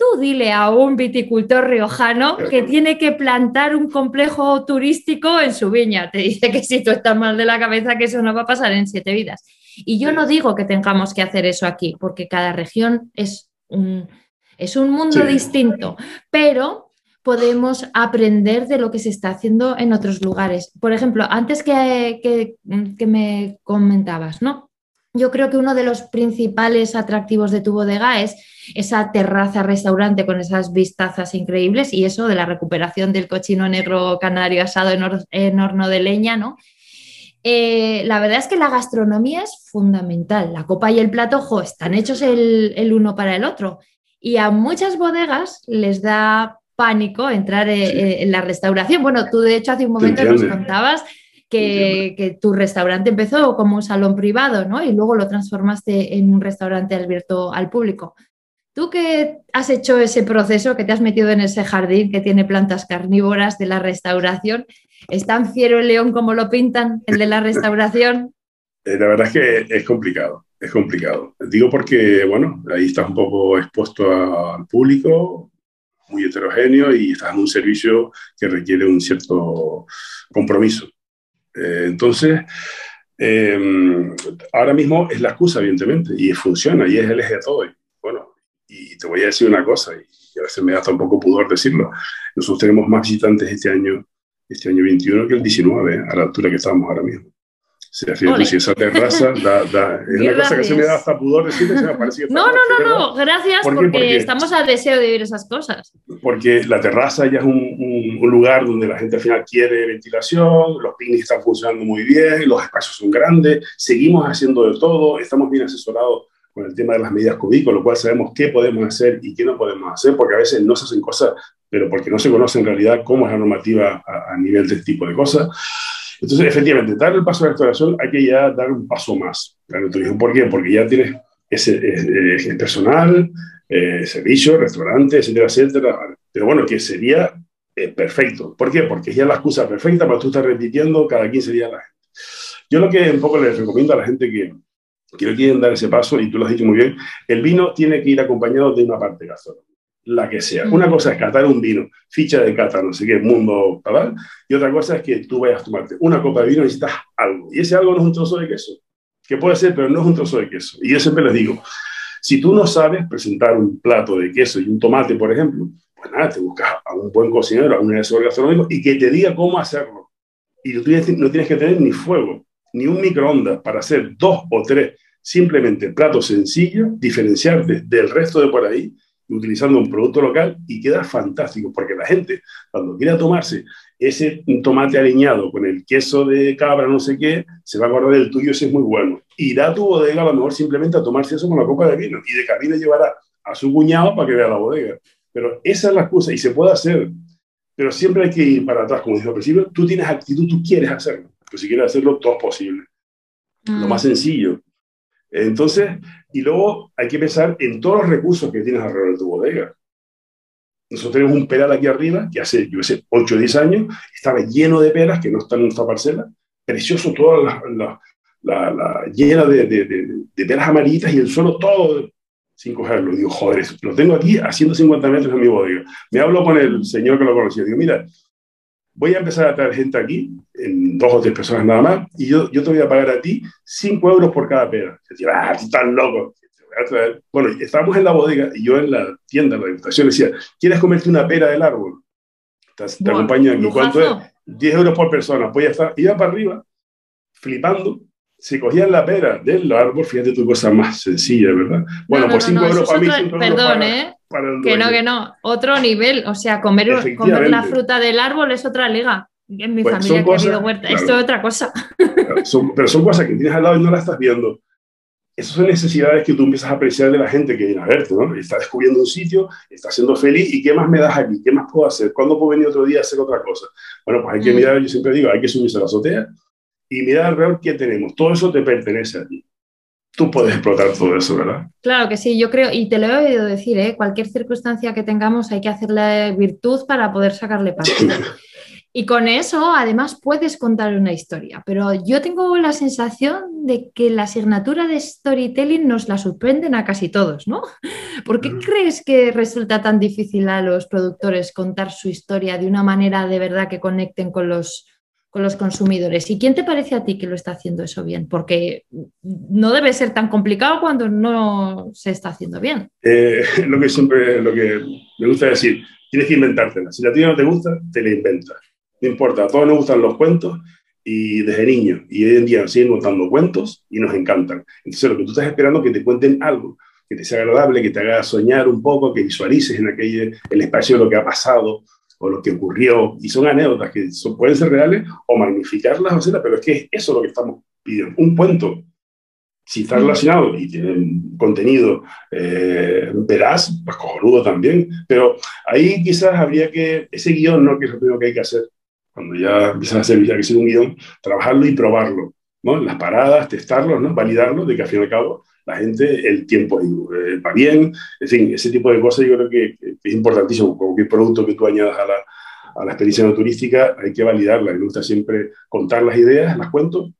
Tú dile a un viticultor riojano que tiene que plantar un complejo turístico en su viña. Te dice que si tú estás mal de la cabeza, que eso no va a pasar en siete vidas. Y yo no digo que tengamos que hacer eso aquí, porque cada región es un, es un mundo distinto, pero podemos aprender de lo que se está haciendo en otros lugares. Por ejemplo, antes que, que, que me comentabas, ¿no? Yo creo que uno de los principales atractivos de tu bodega es esa terraza restaurante con esas vistazas increíbles y eso de la recuperación del cochino negro canario asado en, horno de leña, ¿no? Eh, la verdad es que la gastronomía es fundamental. La copa y el plato están hechos el, uno para el otro. Y a muchas bodegas les da pánico entrar eh, eh, en, la restauración. Bueno, tú de hecho hace un momento nos contabas que, tu restaurante empezó como un salón privado, ¿no? Y luego lo transformaste en un restaurante abierto al público. Tú que has hecho ese proceso, que te has metido en ese jardín que tiene plantas carnívoras de la restauración, ¿es tan fiero el león como lo pintan, el de la restauración? Eh, la verdad es que es complicado. Es complicado. Digo porque, bueno, ahí estás un poco expuesto al público, muy heterogéneo, y estás en un servicio que requiere un cierto compromiso. Eh, entonces, em, ahora mismo es la excusa, evidentemente, y funciona, y es el eje de todo. Y, bueno, y te voy a decir una cosa, y a veces me da un poco pudor decirlo. Nosotros tenemos más visitantes este año, este año 21 que el 19, ¿eh? a la altura que estamos ahora mismo. Si esa terraza da, es una cosa que se me da hasta pudor decirle, se me parece que No, no, no, no, gracias porque, estamos al deseo de vivir esas cosas. Porque la terraza ya es un, un, lugar donde la gente al final quiere ventilación, los picnics están funcionando muy bien, los espacios son grandes, seguimos haciendo de todo, estamos bien asesorados con el tema de las medidas COVID, con lo cual sabemos qué podemos hacer y qué no podemos hacer, porque a veces no se hacen cosas, pero porque no se conoce en realidad cómo es la normativa a, a nivel de este tipo de cosas. Entonces, efectivamente, dar el paso a la restauración hay que ya dar un paso más. ¿Por qué? Porque ya tienes ese, personal, eh, servicio, restaurante, etcétera, etcétera. Pero bueno, que sería eh, perfecto. ¿Por qué? Porque ya la excusa perfecta para tú estar repitiendo cada 15 días la gente. Yo lo que un poco les recomiendo a la gente que, que quieren dar ese paso, y tú lo has dicho muy bien, el vino tiene que ir acompañado de una parte gastronómica la que sea. Una cosa es catar un vino, ficha de cata, no sé qué, mundo, ¿verdad? Y otra cosa es que tú vayas a tomarte una copa de vino y necesitas algo. Y ese algo no es un trozo de queso, que puede ser, pero no es un trozo de queso. Y yo siempre les digo, si tú no sabes presentar un plato de queso y un tomate, por ejemplo, pues nada, te buscas a un buen cocinero, a un asesor gastronómico y que te diga cómo hacerlo. Y tú no tienes que tener ni fuego, ni un microondas para hacer dos o tres simplemente platos sencillos, diferenciarte del resto de por ahí utilizando un producto local y queda fantástico, porque la gente cuando quiera tomarse ese tomate aliñado con el queso de cabra, no sé qué, se va a acordar del tuyo, ese es muy bueno. Irá a tu bodega a lo mejor simplemente a tomarse eso con la copa de vino y de camino llevará a su cuñado para que vea la bodega. Pero esa es la excusa y se puede hacer. Pero siempre hay que ir para atrás, como dije al principio, tú tienes actitud, tú quieres hacerlo. Pero si quieres hacerlo, todo es posible. Lo más mm. sencillo. Entonces, y luego hay que pensar en todos los recursos que tienes alrededor de tu bodega. Nosotros tenemos un peral aquí arriba que hace, yo sé, 8 o 10 años estaba lleno de peras que no están en nuestra parcela, precioso, toda la, llena de, de, de, peras amarillitas y el suelo todo sin cogerlo. digo, joder, lo tengo aquí a 150 metros en mi bodega. Me hablo con el señor que lo conocía. Digo, mira, voy a empezar a traer gente aquí, en dos o tres personas nada más, y yo, yo te voy a pagar a ti 5 euros por cada pera. Se ah, estás loco. Bueno, estábamos en la bodega y yo en la tienda, en la habitación, decía, ¿quieres comerte una pera del árbol? Te, te acompaño aquí. ¿Cuánto es? 10 euros por persona. Pues ya está. Iba para arriba, flipando, se cogían la pera del árbol, fíjate tu cosa más sencilla, ¿verdad? Bueno, por 5 euros para mí, 5 Perdón, ¿eh? que no, que no, otro nivel. O sea, comer, comer la fruta del árbol es otra liga. En mi familia que ha habido huerta, esto es otra cosa. pero son cosas que tienes al lado y no las estás viendo. Esas son necesidades que tú empiezas a apreciar de la gente que viene a verte, ¿no? Está descubriendo un sitio, está siendo feliz, ¿y qué más me das aquí? ¿Qué más puedo hacer? ¿Cuándo puedo venir otro día a hacer otra cosa? Bueno, pues hay que mm. mirar, yo siempre digo, hay que subirse a la azotea y mirar alrededor qué tenemos. Todo eso te pertenece a ti tú puedes explotar todo eso, ¿verdad? Claro que sí, yo creo, y te lo he oído decir, ¿eh? cualquier circunstancia que tengamos hay que hacerle virtud para poder sacarle partido. Y con eso, además, puedes contar una historia. Pero yo tengo la sensación de que la asignatura de storytelling nos la sorprenden a casi todos, ¿no? ¿Por qué crees que resulta tan difícil a los productores contar su historia de una manera de verdad que conecten con los, con los consumidores. ¿Y quién te parece a ti que lo está haciendo eso bien? Porque no debe ser tan complicado cuando no se está haciendo bien. Eh, lo que siempre, lo que me gusta decir, tienes que inventártela. Si la tuya no te gusta, te la inventas. No importa, a todos nos gustan los cuentos y desde niños. Y hoy en día nos siguen contando cuentos y nos encantan. Entonces lo que tú estás esperando es que te cuenten algo que te sea agradable, que te haga soñar un poco, que visualices en aquel, el espacio de lo que ha pasado, o lo que ocurrió, y son anécdotas que son, pueden ser reales o magnificarlas, o pero es que eso es lo que estamos pidiendo. Un cuento, si está relacionado y tiene contenido eh, veraz, pues cojonudo también, pero ahí quizás habría que, ese guion, ¿no? que es lo primero que hay que hacer, cuando ya empiezas a hacer, que hacer un guion, trabajarlo y probarlo, ¿no? Las paradas, testarlo, ¿no? Validarlo, de que al fin y al cabo la gente, el tiempo eh, va bien, en fin, ese tipo de cosas yo creo que, es importantísimo. Cualquier producto que tú añadas a la, a la experiencia no turística hay que validarla. Me gusta siempre contar las ideas, las cuento,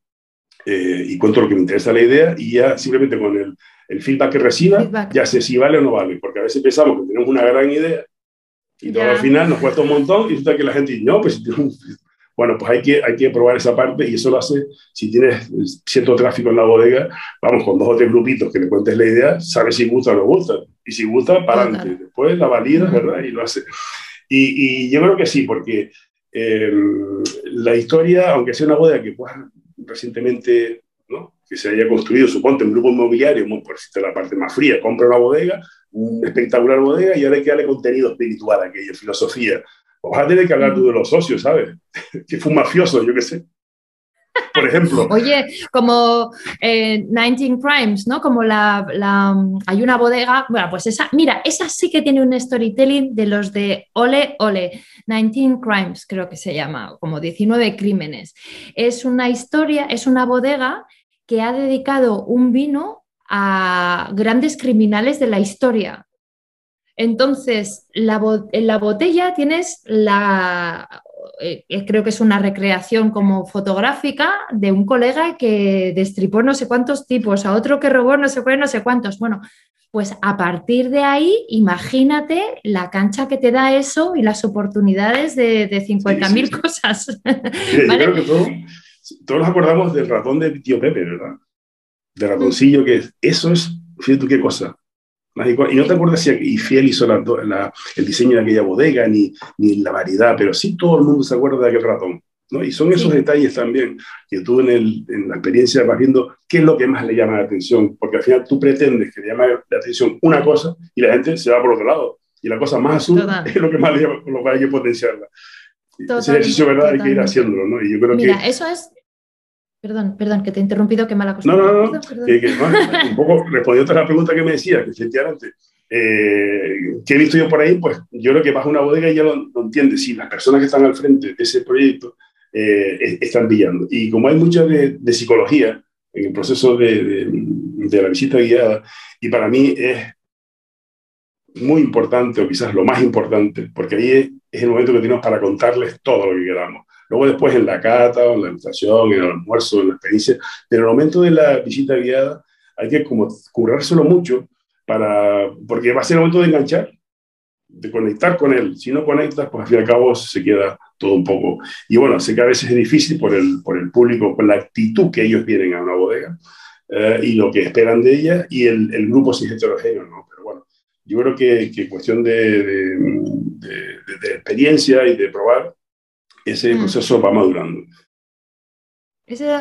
eh, y cuento lo que me interesa la idea y ya simplemente con el, el feedback que reciba, ya sé si vale o no vale, porque a veces pensamos que tenemos una gran idea y todo al final nos cuesta un montón y resulta que la gente dice, no, pues bueno, pues hay que, hay que probar esa parte y eso lo hace, si tienes cierto tráfico en la bodega, vamos, con dos o tres grupitos que le cuentes la idea, sabes si gusta o no gusta. Y si gusta, para adelante. Después la valida, ¿verdad? Y lo hace. Y, y yo creo que sí, porque eh, la historia, aunque sea una bodega que pues, recientemente ¿no? que se haya construido, suponte, un grupo inmobiliario, por decirte la parte más fría, compra una bodega, una espectacular bodega, y ahora hay que darle contenido espiritual a aquella, filosofía, a tener que hablar tú de los socios, ¿sabes? que fue un mafioso, yo qué sé. Por ejemplo. Oye, como eh, 19 Crimes, ¿no? Como la, Hay una bodega. Bueno, pues esa. Mira, esa sí que tiene un storytelling de los de Ole Ole. 19 Crimes, creo que se llama, como 19 crímenes. Es una historia, es una bodega que ha dedicado un vino a grandes criminales de la historia. Entonces, en la botella tienes la, eh, eh, creo que es una recreación como fotográfica de un colega que destripó no sé cuántos tipos, a otro que robó no sé no sé cuántos. Bueno, pues a partir de ahí, imagínate la cancha que te da eso y las oportunidades de, de 50.000 cosas. Yo creo que todos, todos nos acordamos del ratón de tío Pepe, ¿verdad? Del ratoncillo que es, eso es, fíjate tú qué cosa, y no te acuerdas si Fiel hizo el diseño de aquella bodega, ni, ni la variedad, pero sí todo el mundo se acuerda de aquel ratón. ¿no? Y son esos detalles también que tú en, el, en, la experiencia vas viendo qué es lo que más le llama la atención, porque al final tú pretendes que le llame la atención una cosa y la gente se va por otro lado. Y la cosa más azul es lo que más le llama, lo que hay que potenciarla. Ese ejercicio, ¿verdad? Hay que ir haciéndolo, ¿no? Y yo creo Mira, eso es Perdón, perdón, que te he interrumpido, qué mala cosa. No, no, no, un poco respondiendo a la pregunta que me decía, que efectivamente, eh, ¿qué he visto yo por ahí? Pues yo creo que vas a una bodega y ya lo, entiendes, si las personas que están al frente de ese proyecto eh, están brillando. Y como hay mucha de, psicología en el proceso de, de, la visita guiada, y para mí es muy importante, o quizás lo más importante, porque ahí es, es el momento que tenemos para contarles todo lo que queramos. Luego después en la cata, en la invitación, en el almuerzo, en la experiencia. Pero en el momento de la visita guiada hay que como currárselo mucho para, porque va a ser el momento de enganchar, de conectar con él. Si no conectas, pues al fin y al cabo se queda todo un poco. Y bueno, sé que a veces es difícil por el, por el público, por la actitud que ellos tienen a una bodega eh, y lo que esperan de ella, y el, el grupo sí es heterogéneo, ¿no? Pero bueno, yo creo que, que cuestión de, de, de, de experiencia y de probar, ese mm. proceso va madurando.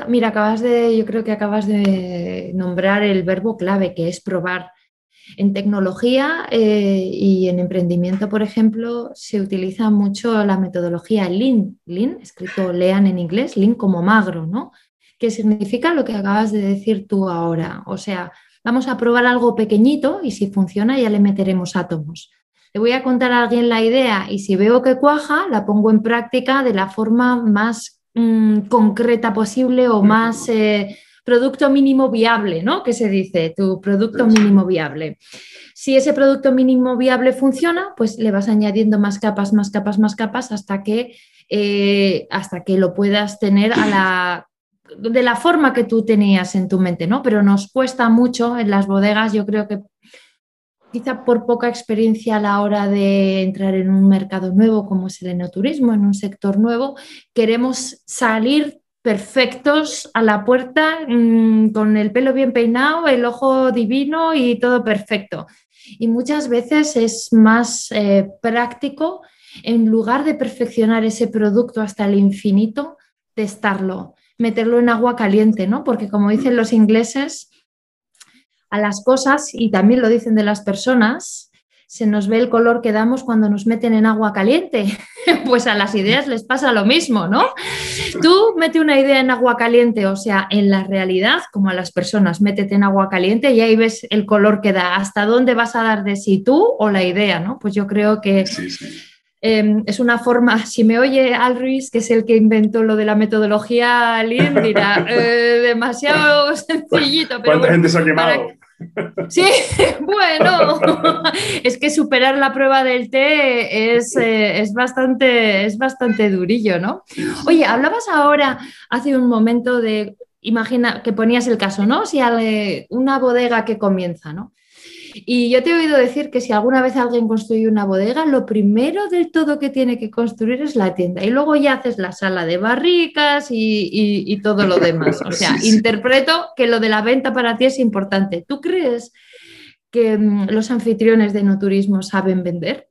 mira, acabas de, yo creo que acabas de nombrar el verbo clave, que es probar. En tecnología eh, y en emprendimiento, por ejemplo, se utiliza mucho la metodología Lean, Lean, escrito lean en inglés, Lean como magro, ¿no? Que significa lo que acabas de decir tú ahora. O sea, vamos a probar algo pequeñito y si funciona ya le meteremos átomos le voy a contar a alguien la idea y si veo que cuaja, la pongo en práctica de la forma más mm, concreta posible o más eh, producto mínimo viable, ¿no? Que se dice, tu producto mínimo viable. Si ese producto mínimo viable funciona, pues le vas añadiendo más capas, más capas, más capas hasta que, eh, hasta que lo puedas tener a la de la forma que tú tenías en tu mente, ¿no? Pero nos cuesta mucho en las bodegas, yo creo que quizá por poca experiencia a la hora de entrar en un mercado nuevo como es el enoturismo, en un sector nuevo, queremos salir perfectos a la puerta mm, con el pelo bien peinado, el ojo divino y todo perfecto. Y muchas veces es más eh, práctico, en lugar de perfeccionar ese producto hasta el infinito, testarlo, meterlo en agua caliente, ¿no? Porque como dicen los ingleses, a las cosas, y también lo dicen de las personas, se nos ve el color que damos cuando nos meten en agua caliente. pues a las ideas les pasa lo mismo, ¿no? Tú mete una idea en agua caliente, o sea, en la realidad, como a las personas, métete en agua caliente y ahí ves el color que da. ¿Hasta dónde vas a dar de sí tú o la idea, ¿no? Pues yo creo que... Em, es una forma, si me oye Al Ruiz, que es el que inventó lo de la metodología Lean, dirá, eh, demasiado sencillito. Pero ¿Cuánta gente se ha quemado? Sí, bueno, es que superar la prueba del té es, eh, es, bastante, es bastante durillo, ¿no? Oye, hablabas ahora hace un momento de imagina que ponías el caso, ¿no? Si una bodega que comienza, ¿no? Y yo te he oído decir que si alguna vez alguien construye una bodega, lo primero del todo que tiene que construir es la tienda. Y luego ya haces la sala de barricas y, todo lo demás. O sea, interpreto que lo de la venta para ti es importante. ¿Tú crees que mm, los anfitriones de no turismo saben vender?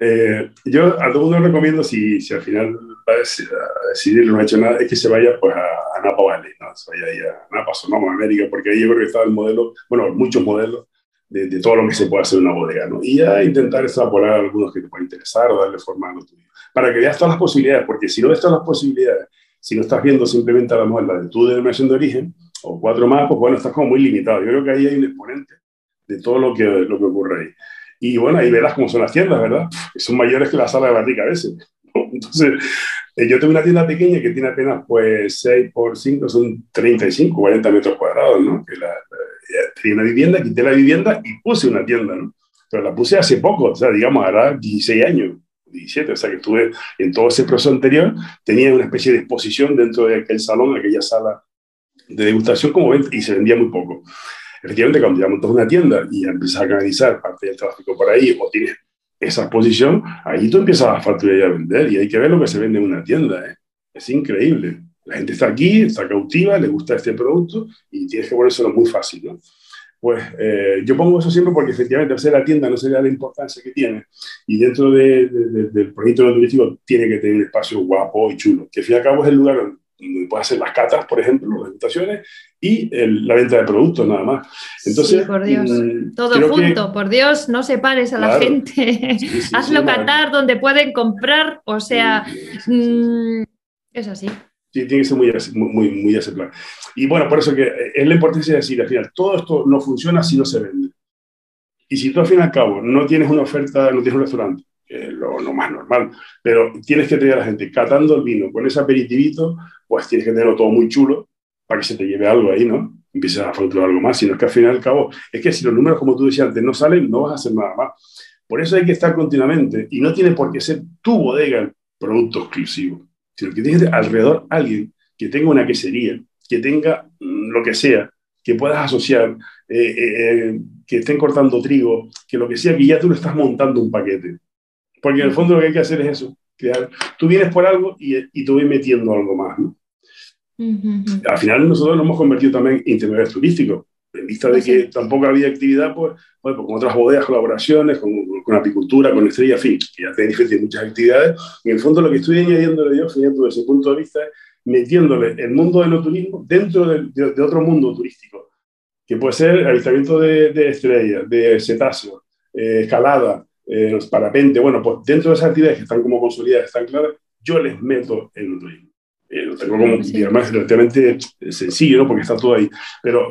Eh, yo a todo mundo recomiendo, si, si al final va a decidir no ha hecho nada, es que se vaya pues, a, Napa Valley, ¿no? se vaya ahí a Napa, Sonoma, América, porque ahí yo creo que está el modelo, bueno, muchos modelos de, de, todo lo que se puede hacer en una bodega, ¿no? Y ya intentar extrapolar algunos que te pueden interesar o darle forma a lo tuyo, para que veas todas las posibilidades, porque si no ves todas las posibilidades, si no estás viendo simplemente a lo mejor la de tu denominación de origen, o cuatro más, pues bueno, estás como muy limitado. Yo creo que ahí hay un exponente de todo lo que, lo que ocurre ahí. Y bueno, ahí verás cómo son las tiendas, ¿verdad? son mayores que la sala de barrica a veces. Entonces, eh, yo tengo una tienda pequeña que tiene apenas pues 6 por 5, son 35, 40 metros cuadrados, ¿no? Que la, tenía una vivienda, quité la vivienda y puse una tienda, ¿no? Pero la puse hace poco, o sea, digamos, ahora 16 años, 17, o sea, que estuve en todo ese proceso anterior, tenía una especie de exposición dentro de aquel salón, aquella sala de degustación como ven, y se vendía muy poco. Efectivamente, cuando ya montas una tienda y empiezas a canalizar parte del tráfico por ahí o tienes esa exposición, ahí tú empiezas a facturar y a vender y hay que ver lo que se vende en una tienda. ¿eh? Es increíble. La gente está aquí, está cautiva, le gusta este producto y tienes que ponérselo muy fácil. ¿no? Pues eh, yo pongo eso siempre porque efectivamente hacer la tienda no se la importancia que tiene y dentro de, del proyecto turístico tiene que tener un espacio guapo y chulo, que al fin y al cabo es el lugar donde puedes hacer las catas, por ejemplo, las degustaciones, y la venta de productos nada más. Entonces, por Dios. Mm, Todo junto, por Dios, no separes a la gente. Hazlo catar donde pueden comprar, o sea, mm, es así. Sí, tiene que ser muy, muy, muy ese plan. Y bueno, por eso que es la importancia de decir, al final, todo esto no funciona si no se vende. Y si tú al fin y al cabo no tienes una oferta, no tienes un restaurante, lo, más normal, pero tienes que tener a la gente catando el vino con ese aperitivito, pues tienes que tenerlo todo muy chulo para que se te lleve algo ahí, ¿no? Empieces a facturar algo más, sino que al final y cabo, es que si los números, como tú decías antes, no salen, no vas a hacer nada más. Por eso hay que estar continuamente, y no tiene por qué ser tu bodega el producto exclusivo, sino que tienes alrededor alguien que tenga una quesería, que tenga mm, lo que sea, que puedas asociar, eh, eh, eh, que estén cortando trigo, que lo que sea, que ya tú lo estás montando un paquete. Porque en el fondo lo que hay que hacer es eso, crear. Tú vienes por algo y, y te voy metiendo algo más, ¿no? Al final nosotros nos hemos convertido también en intermediarios turísticos, en vista de pues que tampoco había actividad, pues, pues, con otras bodegas, colaboraciones, con, con apicultura, con estrella, en fin, que ya diferentes muchas actividades. En el fondo lo que estoy añadiéndole yo, desde ese punto de vista, es metiéndole el mundo del turismo dentro de, de, otro mundo turístico, que puede ser avistamiento de, de estrellas, de cetáceos, eh, escalada, eh, parapente, bueno, pues dentro de esas actividades que están como consolidadas, están claras, yo les meto el no turismo. Eh, lo tengo como, digamos, relativamente sencillo, ¿no? Porque está todo ahí. Pero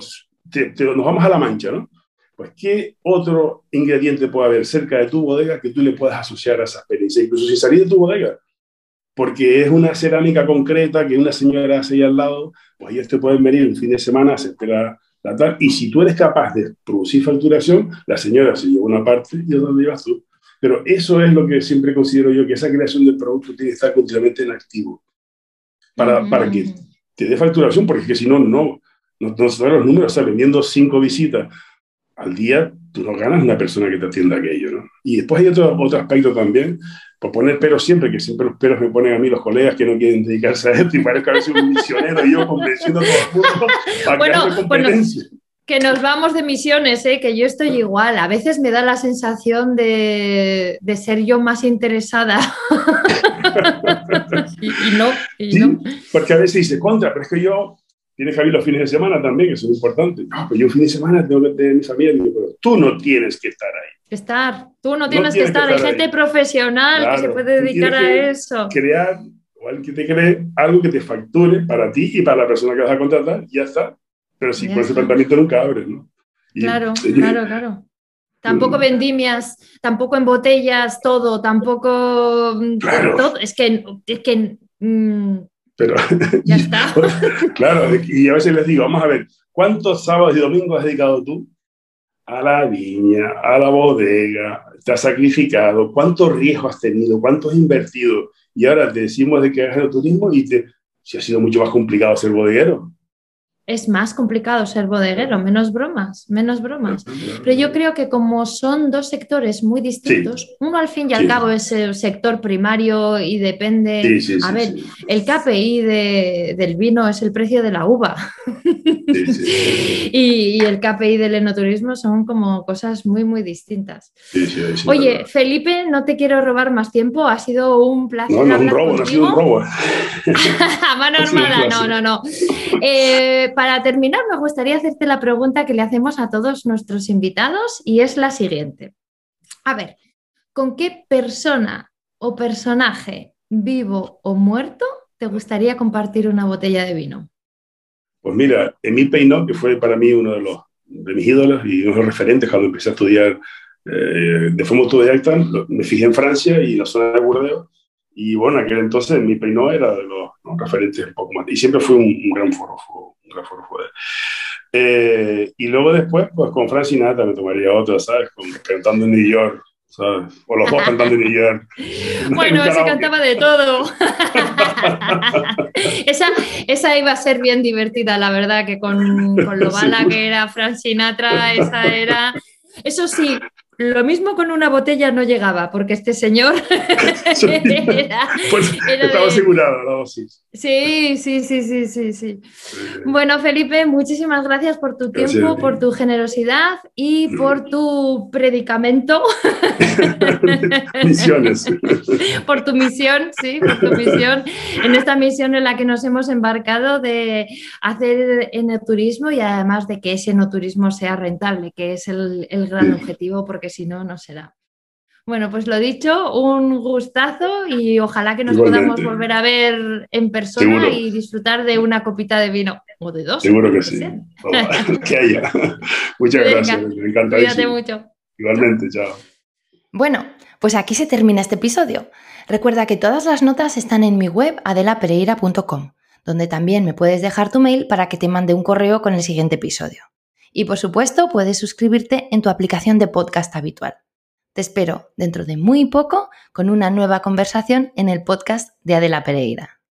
nos vamos a la mancha, ¿no? Pues, ¿qué otro ingrediente puede haber cerca de tu bodega que tú le puedas asociar a esa experiencia? Incluso sin salir de tu bodega. Porque es una cerámica concreta que una señora hace ahí al lado, pues ellos te pueden venir un fin de semana, se espera la tal, y si tú eres capaz de producir facturación, la señora se lleva una parte y otra llevas tú. Pero eso es lo que siempre considero yo, que esa creación del producto tiene que estar continuamente en activo para, para que te dé facturación, porque si no, no, no, no se los números, o sea, vendiendo cinco visitas al día, tú no ganas una persona que te atienda aquello, ¿no? Y después hay otro, otro aspecto también, por poner peros siempre, que siempre los peros me ponen a mí los colegas que no quieren dedicarse a esto y parezco a veces un misionero y yo convenciendo a todo el mundo para bueno, que competencia. Bueno que nos vamos de misiones, ¿eh? que yo estoy igual. A veces me da la sensación de, de ser yo más interesada. y, no, y no. Porque a veces dice contra, pero es que yo, tienes que ir los fines de semana también, que son importantes. No, pero yo un fin de semana tengo que tener mi familia, pero tú no tienes que estar ahí. Estar, tú no tienes, que, estar. Hay gente profesional que se puede dedicar a eso. Crear o alguien que te cree algo que te facture para ti y para la persona que vas a contratar, ya está. Pero sí, con ese planteamiento nunca abres, ¿no? claro, claro, claro. Tampoco vendimias, tampoco en botellas, todo, tampoco. Mm, todo. Es que. Es que mm, pero, ya está. claro, y a veces les digo, vamos a ver, ¿cuántos sábados y domingos has dedicado tú a la viña, a la bodega? ¿Te has sacrificado? ¿Cuántos riesgos has tenido? ¿Cuánto has invertido? Y ahora te decimos de que hagas el turismo y te si ha sido mucho más complicado ser bodeguero es más complicado ser bodeguero, menos bromas, menos bromas. Pero yo creo que como son dos sectores muy distintos, uno al fin y al cabo es el sector primario y depende... a ver, el KPI del vino es el precio de la uva. y, el KPI del enoturismo son como cosas muy, muy distintas. Oye, Felipe, no te quiero robar más tiempo, ha sido un placer. No, no, un robo, no ha sido un robo. A mano armada, no, no, no. Eh, para terminar, me gustaría hacerte la pregunta que le hacemos a todos nuestros invitados y es la siguiente. A ver, ¿con qué persona o personaje vivo o muerto te gustaría compartir una botella de vino? Pues mira, Emil Peinot, que fue para mí uno de, los, de mis ídolos y uno de los referentes cuando empecé a estudiar eh, de forma autodidacta, me fijé en Francia y en la zona de Burdeos. Y bueno, aquel entonces mi Peinot era de los referentes un poco más. Y siempre fue un, un gran eh, y luego después, pues con Frank Sinatra me tomaría otra, ¿sabes? cantando en New York, ¿sabes? O los dos cantando en New York. Bueno, ese cantaba de todo. esa, esa iba a ser bien divertida, la verdad, que con, con lo bala que era Frank Sinatra, esa era... Eso sí, lo mismo con una botella no llegaba, porque este señor era, pues estaba asegurado la dosis. Sí, sí, sí, sí, sí, sí. Bueno, Felipe, muchísimas gracias por tu tiempo, por tu generosidad y por tu predicamento. Misiones. por tu misión, sí, por tu misión. En esta misión en la que nos hemos embarcado de hacer enoturismo y además de que ese enoturismo sea rentable, que es el, el gran objetivo, porque si no, no será. Bueno, pues lo dicho, un gustazo y ojalá que nos podamos volver a ver en persona y disfrutar de una copita de vino o de dos. Seguro que sí. que haya. Muchas gracias, me encanta. Cuídate mucho. Igualmente, chao. Bueno, pues aquí se termina este episodio. Recuerda que todas las notas están en mi web adelapereira.com, donde también me puedes dejar tu mail para que te mande un correo con el siguiente episodio. Y por supuesto, puedes suscribirte en tu aplicación de podcast habitual. Te espero dentro de muy poco con una nueva conversación en el podcast de Adela Pereira.